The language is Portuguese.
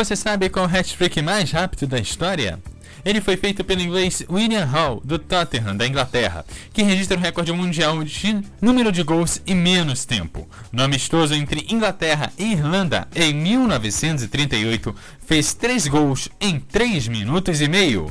Você sabe qual o hat-trick mais rápido da história? Ele foi feito pelo inglês William Hall, do Tottenham, da Inglaterra, que registra o recorde mundial de número de gols em menos tempo. No amistoso entre Inglaterra e Irlanda, em 1938, fez 3 gols em 3 minutos e meio.